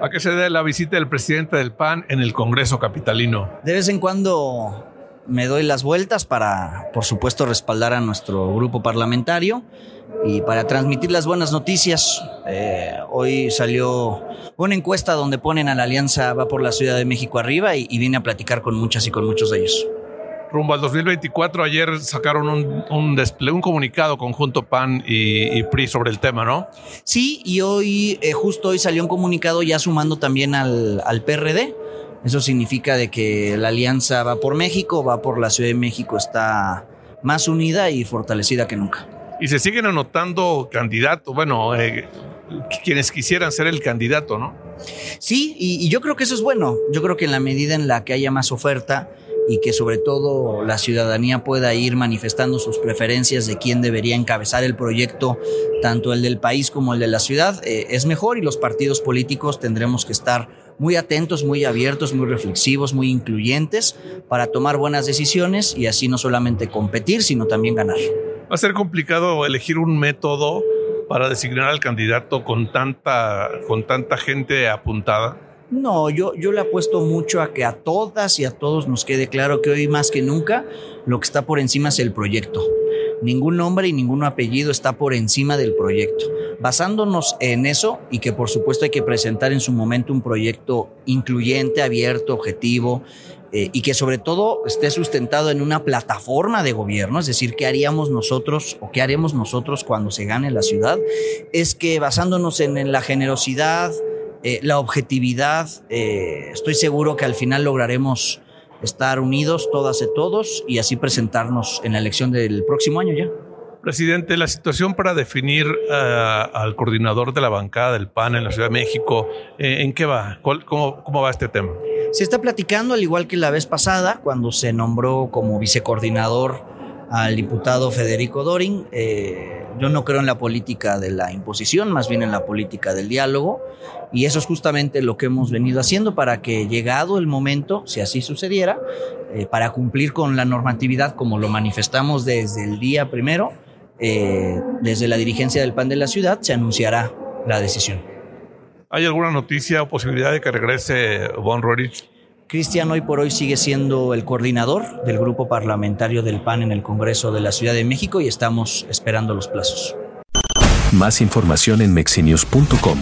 ¿A qué se debe la visita del presidente del PAN en el Congreso Capitalino? De vez en cuando me doy las vueltas para, por supuesto, respaldar a nuestro grupo parlamentario y para transmitir las buenas noticias. Eh, hoy salió una encuesta donde ponen a la Alianza Va por la Ciudad de México arriba y, y vine a platicar con muchas y con muchos de ellos rumbo al 2024. Ayer sacaron un, un, un comunicado conjunto PAN y, y, PRI sobre el tema, ¿no? Sí, y hoy, eh, justo hoy salió un comunicado ya sumando también al, al PRD. Eso significa de que la alianza va por México, va por la Ciudad de México, está más unida y fortalecida que nunca. Y se siguen anotando candidatos, bueno, eh, quienes quisieran ser el candidato, ¿no? Sí, y, y yo creo que eso es bueno. Yo creo que en la medida en la que haya más oferta, y que sobre todo la ciudadanía pueda ir manifestando sus preferencias de quién debería encabezar el proyecto, tanto el del país como el de la ciudad, eh, es mejor y los partidos políticos tendremos que estar muy atentos, muy abiertos, muy reflexivos, muy incluyentes para tomar buenas decisiones y así no solamente competir, sino también ganar. Va a ser complicado elegir un método para designar al candidato con tanta, con tanta gente apuntada. No, yo, yo le apuesto mucho a que a todas y a todos nos quede claro que hoy más que nunca lo que está por encima es el proyecto. Ningún nombre y ningún apellido está por encima del proyecto. Basándonos en eso y que por supuesto hay que presentar en su momento un proyecto incluyente, abierto, objetivo eh, y que sobre todo esté sustentado en una plataforma de gobierno, es decir, qué haríamos nosotros o qué haremos nosotros cuando se gane la ciudad, es que basándonos en, en la generosidad, eh, la objetividad. Eh, estoy seguro que al final lograremos estar unidos todas y todos y así presentarnos en la elección del próximo año ya. Presidente, la situación para definir uh, al coordinador de la bancada del PAN en la Ciudad de México, eh, ¿en qué va? Cómo, ¿Cómo va este tema? Se está platicando, al igual que la vez pasada, cuando se nombró como vicecoordinador al diputado Federico Dorin. Eh, yo no creo en la política de la imposición, más bien en la política del diálogo. Y eso es justamente lo que hemos venido haciendo para que llegado el momento, si así sucediera, eh, para cumplir con la normatividad como lo manifestamos desde el día primero, eh, desde la dirigencia del PAN de la ciudad, se anunciará la decisión. ¿Hay alguna noticia o posibilidad de que regrese Von Rorich? Cristian hoy por hoy sigue siendo el coordinador del grupo parlamentario del PAN en el Congreso de la Ciudad de México y estamos esperando los plazos. Más información en mexinews.com.